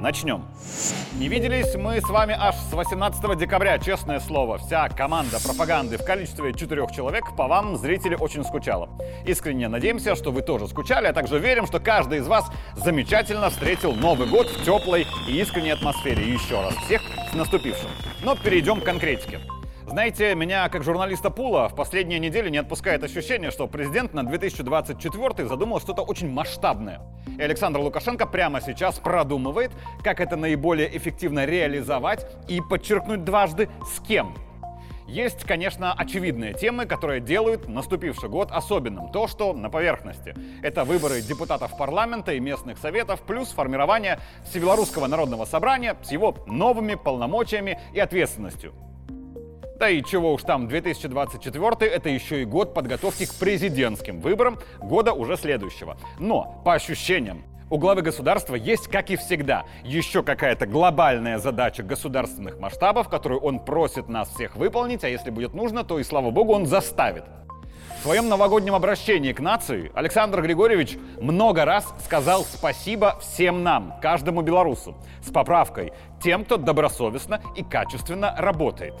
Начнем. Не виделись мы с вами аж с 18 декабря, честное слово. Вся команда пропаганды в количестве четырех человек по вам, зрители, очень скучала. Искренне надеемся, что вы тоже скучали, а также верим, что каждый из вас замечательно встретил Новый год в теплой и искренней атмосфере. И еще раз всех с наступившим. Но перейдем к конкретике. Знаете, меня как журналиста Пула в последние недели не отпускает ощущение, что президент на 2024 задумал что-то очень масштабное. И Александр Лукашенко прямо сейчас продумывает, как это наиболее эффективно реализовать и подчеркнуть дважды с кем. Есть, конечно, очевидные темы, которые делают наступивший год особенным. То, что на поверхности. Это выборы депутатов парламента и местных советов, плюс формирование Всебелорусского народного собрания с его новыми полномочиями и ответственностью. Да и чего уж там, 2024 это еще и год подготовки к президентским выборам года уже следующего. Но, по ощущениям, у главы государства есть, как и всегда, еще какая-то глобальная задача государственных масштабов, которую он просит нас всех выполнить, а если будет нужно, то и слава богу он заставит. В своем новогоднем обращении к нации Александр Григорьевич много раз сказал спасибо всем нам, каждому белорусу, с поправкой тем, кто добросовестно и качественно работает.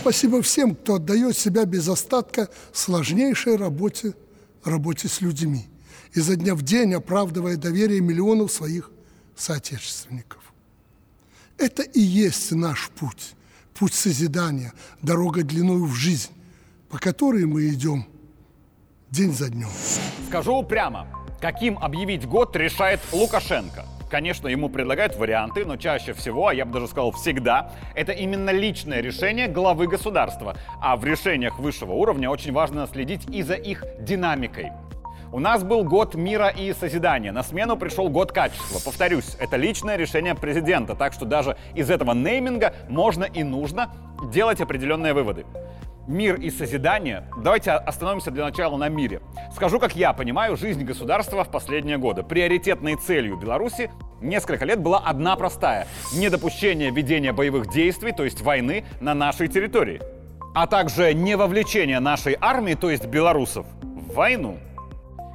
Спасибо всем, кто отдает себя без остатка сложнейшей работе, работе с людьми, изо дня в день оправдывая доверие миллионов своих соотечественников. Это и есть наш путь, путь созидания, дорога длиною в жизнь, по которой мы идем – день за днем. Скажу прямо, каким объявить год решает Лукашенко. Конечно, ему предлагают варианты, но чаще всего, а я бы даже сказал всегда, это именно личное решение главы государства. А в решениях высшего уровня очень важно следить и за их динамикой. У нас был год мира и созидания. На смену пришел год качества. Повторюсь, это личное решение президента, так что даже из этого нейминга можно и нужно делать определенные выводы мир и созидание, давайте остановимся для начала на мире. Скажу, как я понимаю жизнь государства в последние годы. Приоритетной целью Беларуси несколько лет была одна простая – недопущение ведения боевых действий, то есть войны, на нашей территории. А также не вовлечение нашей армии, то есть белорусов, в войну.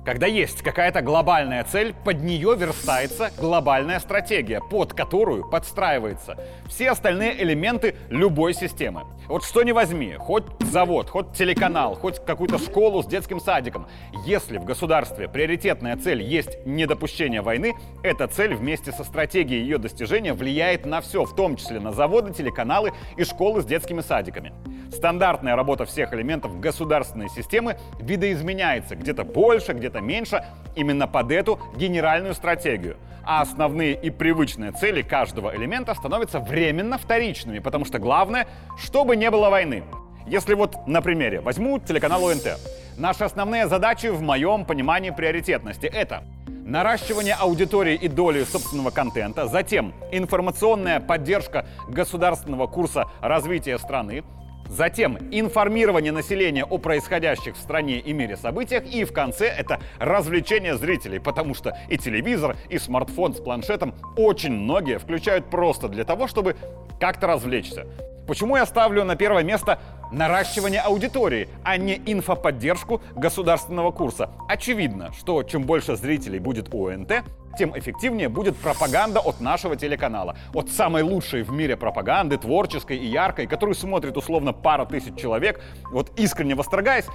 Когда есть какая-то глобальная цель, под нее верстается глобальная стратегия, под которую подстраиваются все остальные элементы любой системы. Вот что не возьми, хоть завод, хоть телеканал, хоть какую-то школу с детским садиком. Если в государстве приоритетная цель есть недопущение войны, эта цель вместе со стратегией ее достижения влияет на все, в том числе на заводы, телеканалы и школы с детскими садиками. Стандартная работа всех элементов государственной системы видоизменяется где-то больше, где-то меньше, именно под эту генеральную стратегию. А основные и привычные цели каждого элемента становятся временно вторичными, потому что главное, чтобы не было войны. Если вот на примере возьму телеканал ОНТ. Наши основные задачи в моем понимании приоритетности это наращивание аудитории и доли собственного контента, затем информационная поддержка государственного курса развития страны, Затем информирование населения о происходящих в стране и мире событиях. И в конце это развлечение зрителей, потому что и телевизор, и смартфон с планшетом очень многие включают просто для того, чтобы как-то развлечься. Почему я ставлю на первое место наращивание аудитории, а не инфоподдержку государственного курса? Очевидно, что чем больше зрителей будет у ОНТ, тем эффективнее будет пропаганда от нашего телеканала. От самой лучшей в мире пропаганды, творческой и яркой, которую смотрит условно пара тысяч человек, вот искренне восторгаясь,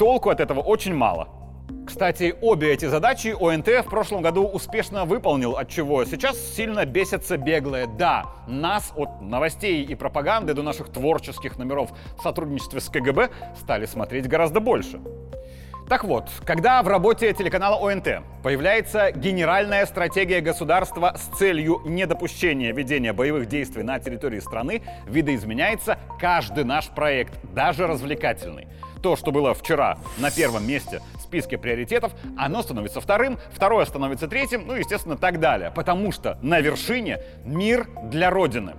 толку от этого очень мало. Кстати, обе эти задачи ОНТ в прошлом году успешно выполнил, от чего сейчас сильно бесятся беглые. Да, нас от новостей и пропаганды до наших творческих номеров в сотрудничестве с КГБ стали смотреть гораздо больше. Так вот, когда в работе телеканала ОНТ появляется генеральная стратегия государства с целью недопущения ведения боевых действий на территории страны, видоизменяется каждый наш проект, даже развлекательный. То, что было вчера на первом месте в списке приоритетов, оно становится вторым, второе становится третьим, ну, естественно, так далее. Потому что на вершине мир для Родины.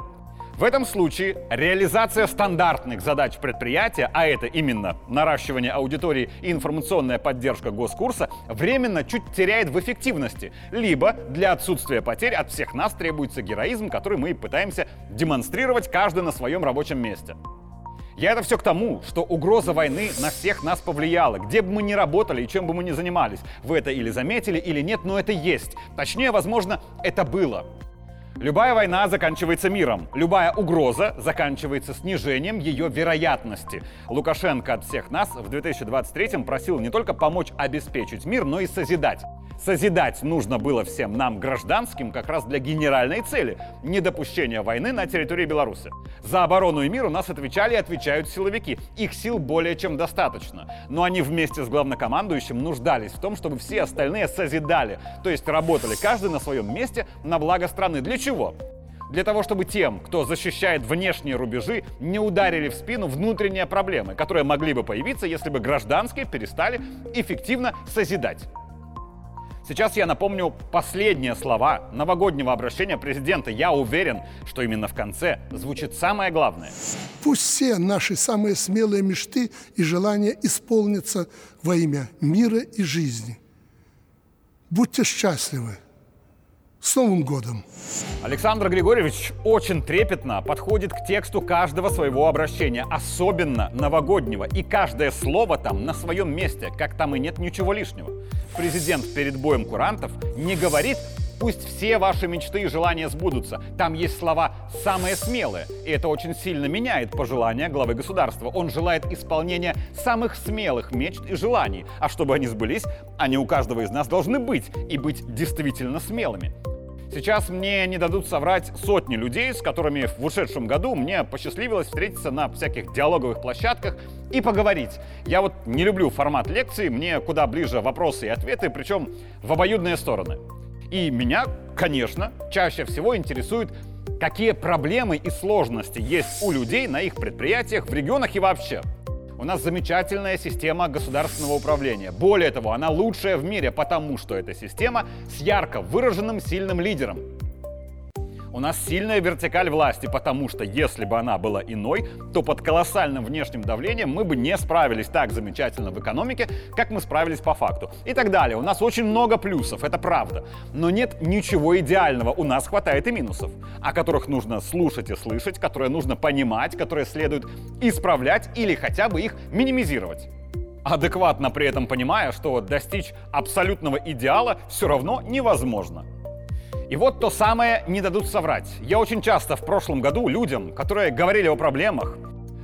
В этом случае реализация стандартных задач предприятия, а это именно наращивание аудитории и информационная поддержка госкурса, временно чуть теряет в эффективности. Либо для отсутствия потерь от всех нас требуется героизм, который мы пытаемся демонстрировать каждый на своем рабочем месте. Я это все к тому, что угроза войны на всех нас повлияла. Где бы мы ни работали и чем бы мы ни занимались. Вы это или заметили, или нет, но это есть. Точнее, возможно, это было. Любая война заканчивается миром. Любая угроза заканчивается снижением ее вероятности. Лукашенко от всех нас в 2023 просил не только помочь обеспечить мир, но и созидать. Созидать нужно было всем нам, гражданским, как раз для генеральной цели – недопущения войны на территории Беларуси. За оборону и мир у нас отвечали и отвечают силовики. Их сил более чем достаточно. Но они вместе с главнокомандующим нуждались в том, чтобы все остальные созидали. То есть работали каждый на своем месте на благо страны. Для чего? Для того, чтобы тем, кто защищает внешние рубежи, не ударили в спину внутренние проблемы, которые могли бы появиться, если бы гражданские перестали эффективно созидать. Сейчас я напомню последние слова новогоднего обращения президента. Я уверен, что именно в конце звучит самое главное. Пусть все наши самые смелые мечты и желания исполнятся во имя мира и жизни. Будьте счастливы. С Новым годом! Александр Григорьевич очень трепетно подходит к тексту каждого своего обращения, особенно новогоднего. И каждое слово там на своем месте, как там и нет ничего лишнего. Президент перед боем курантов не говорит Пусть все ваши мечты и желания сбудутся. Там есть слова «самые смелые». И это очень сильно меняет пожелания главы государства. Он желает исполнения самых смелых мечт и желаний. А чтобы они сбылись, они у каждого из нас должны быть. И быть действительно смелыми. Сейчас мне не дадут соврать сотни людей, с которыми в ушедшем году мне посчастливилось встретиться на всяких диалоговых площадках и поговорить. Я вот не люблю формат лекции, мне куда ближе вопросы и ответы, причем в обоюдные стороны. И меня, конечно, чаще всего интересует, какие проблемы и сложности есть у людей на их предприятиях, в регионах и вообще. У нас замечательная система государственного управления. Более того, она лучшая в мире, потому что эта система с ярко выраженным сильным лидером. У нас сильная вертикаль власти, потому что если бы она была иной, то под колоссальным внешним давлением мы бы не справились так замечательно в экономике, как мы справились по факту. И так далее. У нас очень много плюсов, это правда. Но нет ничего идеального, у нас хватает и минусов, о которых нужно слушать и слышать, которые нужно понимать, которые следует исправлять или хотя бы их минимизировать адекватно при этом понимая, что достичь абсолютного идеала все равно невозможно. И вот то самое не дадут соврать. Я очень часто в прошлом году людям, которые говорили о проблемах,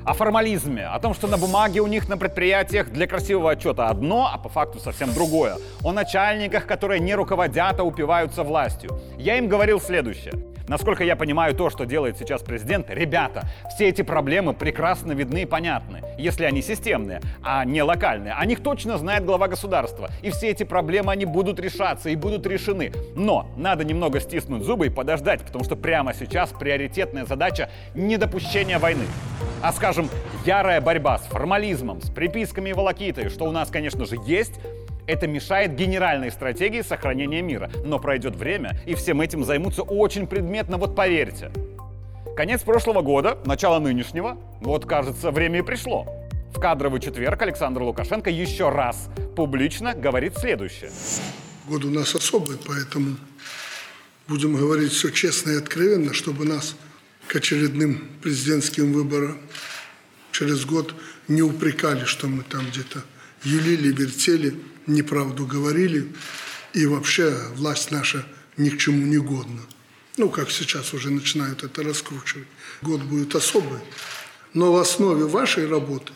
о формализме, о том, что на бумаге у них на предприятиях для красивого отчета одно, а по факту совсем другое. О начальниках, которые не руководят, а упиваются властью. Я им говорил следующее. Насколько я понимаю то, что делает сейчас президент, ребята, все эти проблемы прекрасно видны и понятны, если они системные, а не локальные. О них точно знает глава государства. И все эти проблемы, они будут решаться и будут решены. Но надо немного стиснуть зубы и подождать, потому что прямо сейчас приоритетная задача недопущения войны. А скажем, ярая борьба с формализмом, с приписками и волокитой, что у нас, конечно же, есть, это мешает генеральной стратегии сохранения мира. Но пройдет время, и всем этим займутся очень предметно, вот поверьте. Конец прошлого года, начало нынешнего, вот, кажется, время и пришло. В кадровый четверг Александр Лукашенко еще раз публично говорит следующее. Год у нас особый, поэтому будем говорить все честно и откровенно, чтобы нас к очередным президентским выборам через год не упрекали, что мы там где-то юлили, вертели, неправду говорили, и вообще власть наша ни к чему не годна. Ну, как сейчас уже начинают это раскручивать. Год будет особый, но в основе вашей работы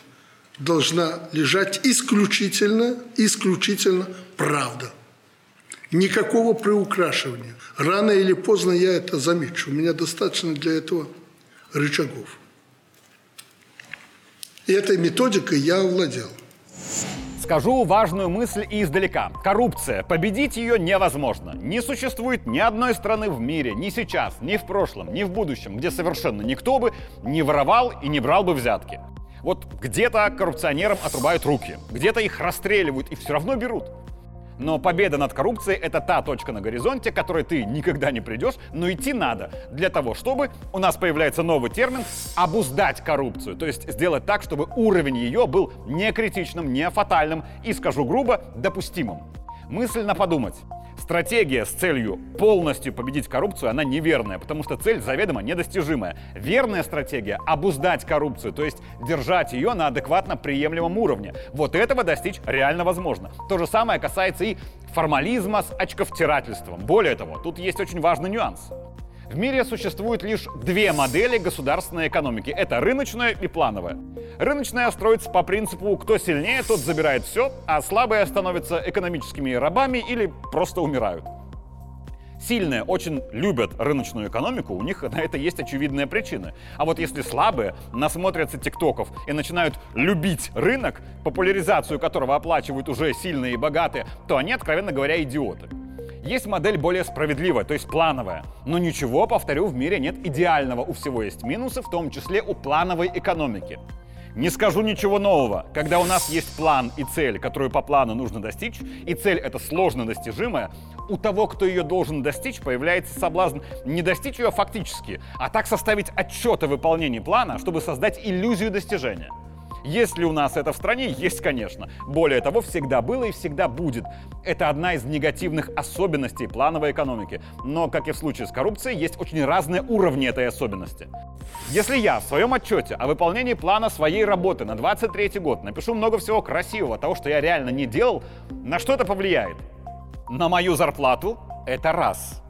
должна лежать исключительно, исключительно правда. Никакого приукрашивания. Рано или поздно я это замечу. У меня достаточно для этого рычагов. И этой методикой я овладел. Скажу важную мысль издалека. Коррупция. Победить ее невозможно. Не существует ни одной страны в мире, ни сейчас, ни в прошлом, ни в будущем, где совершенно никто бы не воровал и не брал бы взятки. Вот где-то коррупционерам отрубают руки, где-то их расстреливают и все равно берут. Но победа над коррупцией — это та точка на горизонте, к которой ты никогда не придешь, но идти надо для того, чтобы у нас появляется новый термин «обуздать коррупцию», то есть сделать так, чтобы уровень ее был не критичным, не фатальным и, скажу грубо, допустимым. Мысленно подумать. Стратегия с целью полностью победить коррупцию, она неверная, потому что цель заведомо недостижимая. Верная стратегия — обуздать коррупцию, то есть держать ее на адекватно приемлемом уровне. Вот этого достичь реально возможно. То же самое касается и формализма с очковтирательством. Более того, тут есть очень важный нюанс. В мире существует лишь две модели государственной экономики. Это рыночная и плановая. Рыночная строится по принципу «кто сильнее, тот забирает все», а слабые становятся экономическими рабами или просто умирают. Сильные очень любят рыночную экономику, у них на это есть очевидные причины. А вот если слабые насмотрятся тиктоков и начинают любить рынок, популяризацию которого оплачивают уже сильные и богатые, то они, откровенно говоря, идиоты. Есть модель более справедливая, то есть плановая. Но ничего, повторю, в мире нет идеального. У всего есть минусы, в том числе у плановой экономики. Не скажу ничего нового. Когда у нас есть план и цель, которую по плану нужно достичь, и цель эта сложно достижимая, у того, кто ее должен достичь, появляется соблазн не достичь ее фактически, а так составить отчет о выполнении плана, чтобы создать иллюзию достижения. Есть ли у нас это в стране? Есть, конечно. Более того, всегда было и всегда будет. Это одна из негативных особенностей плановой экономики. Но, как и в случае с коррупцией, есть очень разные уровни этой особенности. Если я в своем отчете о выполнении плана своей работы на 23 год напишу много всего красивого, того, что я реально не делал, на что это повлияет? На мою зарплату это раз.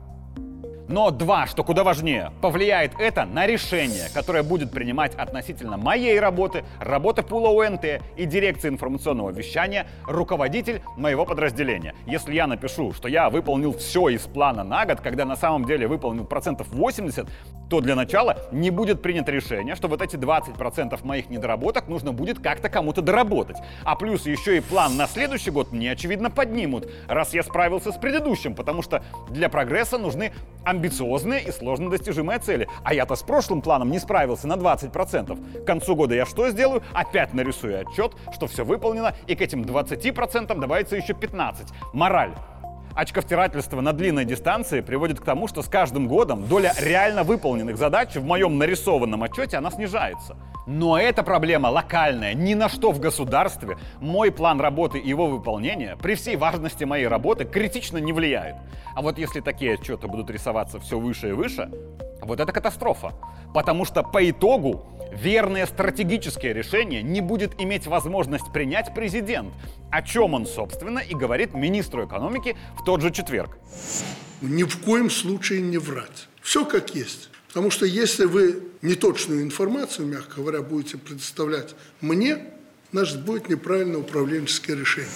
Но два, что куда важнее, повлияет это на решение, которое будет принимать относительно моей работы, работы пула УНТ и дирекции информационного вещания руководитель моего подразделения. Если я напишу, что я выполнил все из плана на год, когда на самом деле выполнил процентов 80, то для начала не будет принято решение, что вот эти 20% моих недоработок нужно будет как-то кому-то доработать. А плюс еще и план на следующий год мне, очевидно, поднимут, раз я справился с предыдущим, потому что для прогресса нужны амбициозные и сложно достижимые цели. А я-то с прошлым планом не справился на 20%. К концу года я что сделаю? Опять нарисую отчет, что все выполнено, и к этим 20% добавится еще 15. Мораль. Очковтирательство на длинной дистанции приводит к тому, что с каждым годом доля реально выполненных задач в моем нарисованном отчете она снижается. Но эта проблема локальная, ни на что в государстве мой план работы и его выполнение при всей важности моей работы критично не влияет. А вот если такие отчеты будут рисоваться все выше и выше, вот это катастрофа. Потому что по итогу верное стратегическое решение не будет иметь возможность принять президент, о чем он, собственно, и говорит министру экономики в тот же четверг. Ни в коем случае не врать. Все как есть. Потому что если вы неточную информацию, мягко говоря, будете предоставлять мне, значит, будет неправильное управленческое решение.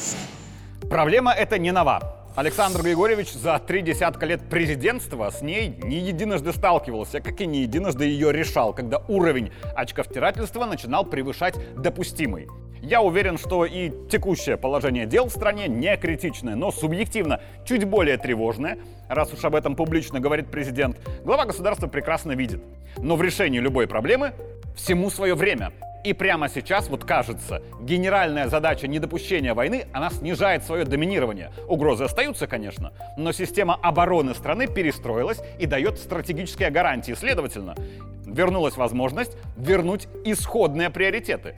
Проблема эта не нова. Александр Григорьевич за три десятка лет президентства с ней не единожды сталкивался, как и не единожды ее решал, когда уровень очковтирательства начинал превышать допустимый. Я уверен, что и текущее положение дел в стране не критичное, но субъективно чуть более тревожное, раз уж об этом публично говорит президент, глава государства прекрасно видит. Но в решении любой проблемы всему свое время. И прямо сейчас, вот кажется, генеральная задача недопущения войны, она снижает свое доминирование. Угрозы остаются, конечно, но система обороны страны перестроилась и дает стратегические гарантии. Следовательно, вернулась возможность вернуть исходные приоритеты.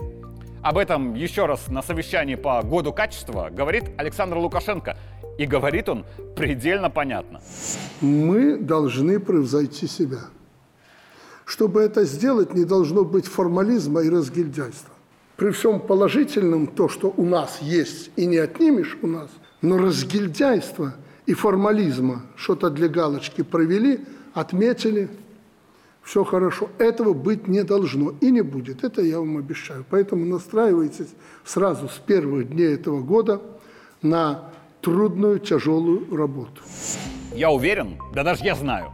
Об этом еще раз на совещании по году качества говорит Александр Лукашенко. И говорит он предельно понятно. Мы должны превзойти себя. Чтобы это сделать, не должно быть формализма и разгильдяйства. При всем положительном, то, что у нас есть, и не отнимешь у нас, но разгильдяйство и формализма, что-то для галочки провели, отметили, все хорошо. Этого быть не должно и не будет, это я вам обещаю. Поэтому настраивайтесь сразу с первых дней этого года на трудную, тяжелую работу. Я уверен, да даже я знаю,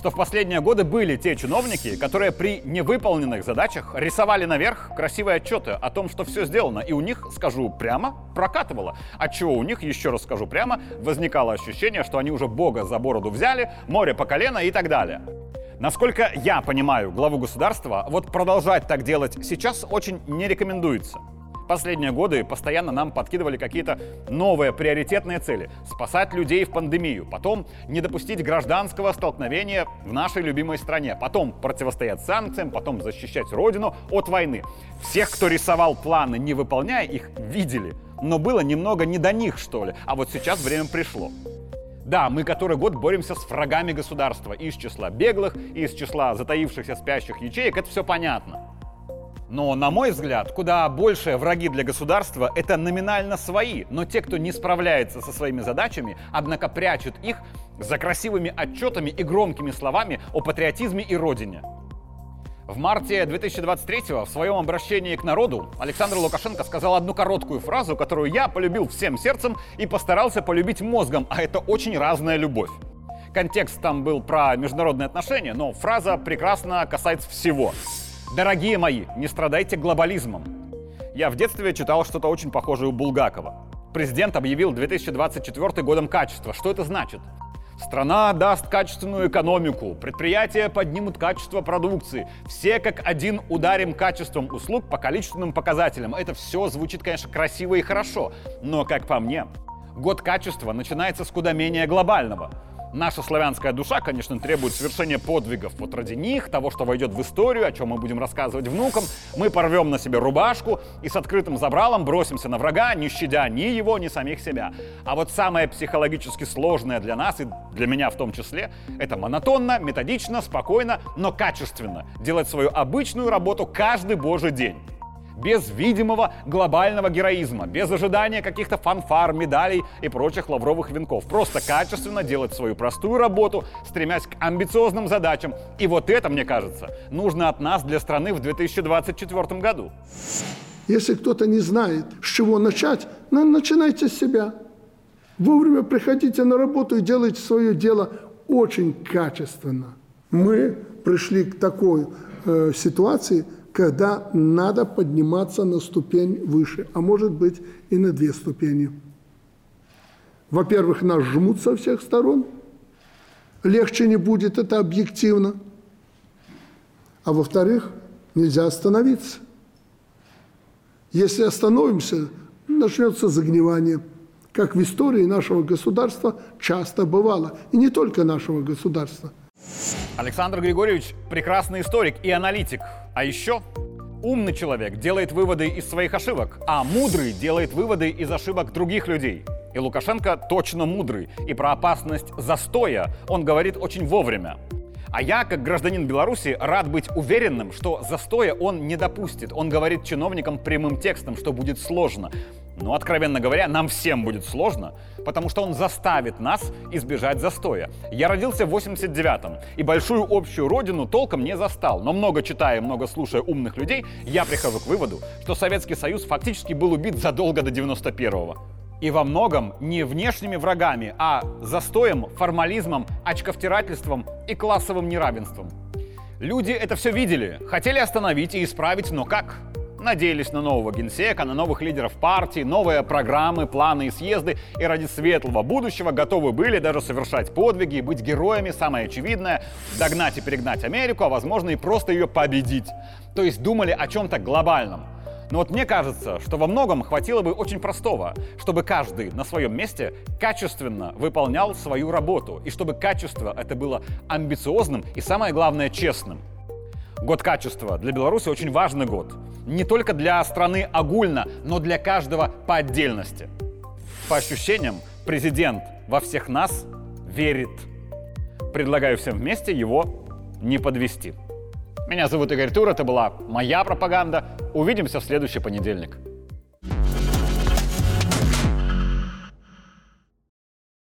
что в последние годы были те чиновники, которые при невыполненных задачах рисовали наверх красивые отчеты о том, что все сделано, и у них, скажу прямо, прокатывало. Отчего у них, еще раз скажу прямо, возникало ощущение, что они уже бога за бороду взяли, море по колено и так далее. Насколько я понимаю главу государства, вот продолжать так делать сейчас очень не рекомендуется. Последние годы постоянно нам подкидывали какие-то новые приоритетные цели. Спасать людей в пандемию, потом не допустить гражданского столкновения в нашей любимой стране, потом противостоять санкциям, потом защищать родину от войны. Всех, кто рисовал планы, не выполняя их, видели. Но было немного не до них, что ли. А вот сейчас время пришло. Да, мы который год боремся с врагами государства. из числа беглых, из числа затаившихся спящих ячеек. Это все понятно. Но, на мой взгляд, куда большие враги для государства — это номинально свои, но те, кто не справляется со своими задачами, однако прячут их за красивыми отчетами и громкими словами о патриотизме и родине. В марте 2023 в своем обращении к народу Александр Лукашенко сказал одну короткую фразу, которую я полюбил всем сердцем и постарался полюбить мозгом, а это очень разная любовь. Контекст там был про международные отношения, но фраза прекрасно касается всего. Дорогие мои, не страдайте глобализмом. Я в детстве читал что-то очень похожее у Булгакова. Президент объявил 2024 годом качества. Что это значит? Страна даст качественную экономику, предприятия поднимут качество продукции. Все как один ударим качеством услуг по количественным показателям. Это все звучит, конечно, красиво и хорошо. Но, как по мне, год качества начинается с куда менее глобального. Наша славянская душа, конечно, требует совершения подвигов. Вот ради них, того, что войдет в историю, о чем мы будем рассказывать внукам, мы порвем на себе рубашку и с открытым забралом бросимся на врага, не щадя ни его, ни самих себя. А вот самое психологически сложное для нас, и для меня в том числе, это монотонно, методично, спокойно, но качественно делать свою обычную работу каждый божий день без видимого глобального героизма, без ожидания каких-то фанфар, медалей и прочих лавровых венков. Просто качественно делать свою простую работу, стремясь к амбициозным задачам. И вот это, мне кажется, нужно от нас для страны в 2024 году. Если кто-то не знает, с чего начать, начинайте с себя. Вовремя приходите на работу и делайте свое дело очень качественно. Мы пришли к такой э, ситуации, когда надо подниматься на ступень выше, а может быть и на две ступени. Во-первых, нас жмут со всех сторон, легче не будет, это объективно. А во-вторых, нельзя остановиться. Если остановимся, начнется загнивание, как в истории нашего государства часто бывало, и не только нашего государства. Александр Григорьевич прекрасный историк и аналитик. А еще умный человек делает выводы из своих ошибок, а мудрый делает выводы из ошибок других людей. И Лукашенко точно мудрый, и про опасность застоя он говорит очень вовремя. А я, как гражданин Беларуси, рад быть уверенным, что застоя он не допустит. Он говорит чиновникам прямым текстом, что будет сложно. Но, откровенно говоря, нам всем будет сложно, потому что он заставит нас избежать застоя. Я родился в 89-м, и большую общую родину толком не застал. Но много читая, много слушая умных людей, я прихожу к выводу, что Советский Союз фактически был убит задолго до 91-го. И во многом не внешними врагами, а застоем, формализмом, очковтирательством и классовым неравенством. Люди это все видели, хотели остановить и исправить, но как? Надеялись на нового генсека, на новых лидеров партии, новые программы, планы и съезды, и ради светлого будущего готовы были даже совершать подвиги и быть героями, самое очевидное, догнать и перегнать Америку, а возможно и просто ее победить. То есть думали о чем-то глобальном. Но вот мне кажется, что во многом хватило бы очень простого, чтобы каждый на своем месте качественно выполнял свою работу, и чтобы качество это было амбициозным и, самое главное, честным. Год качества для Беларуси очень важный год. Не только для страны огульно, но для каждого по отдельности. По ощущениям, президент во всех нас верит. Предлагаю всем вместе его не подвести. Меня зовут Игорь Тур, это была моя пропаганда. Увидимся в следующий понедельник.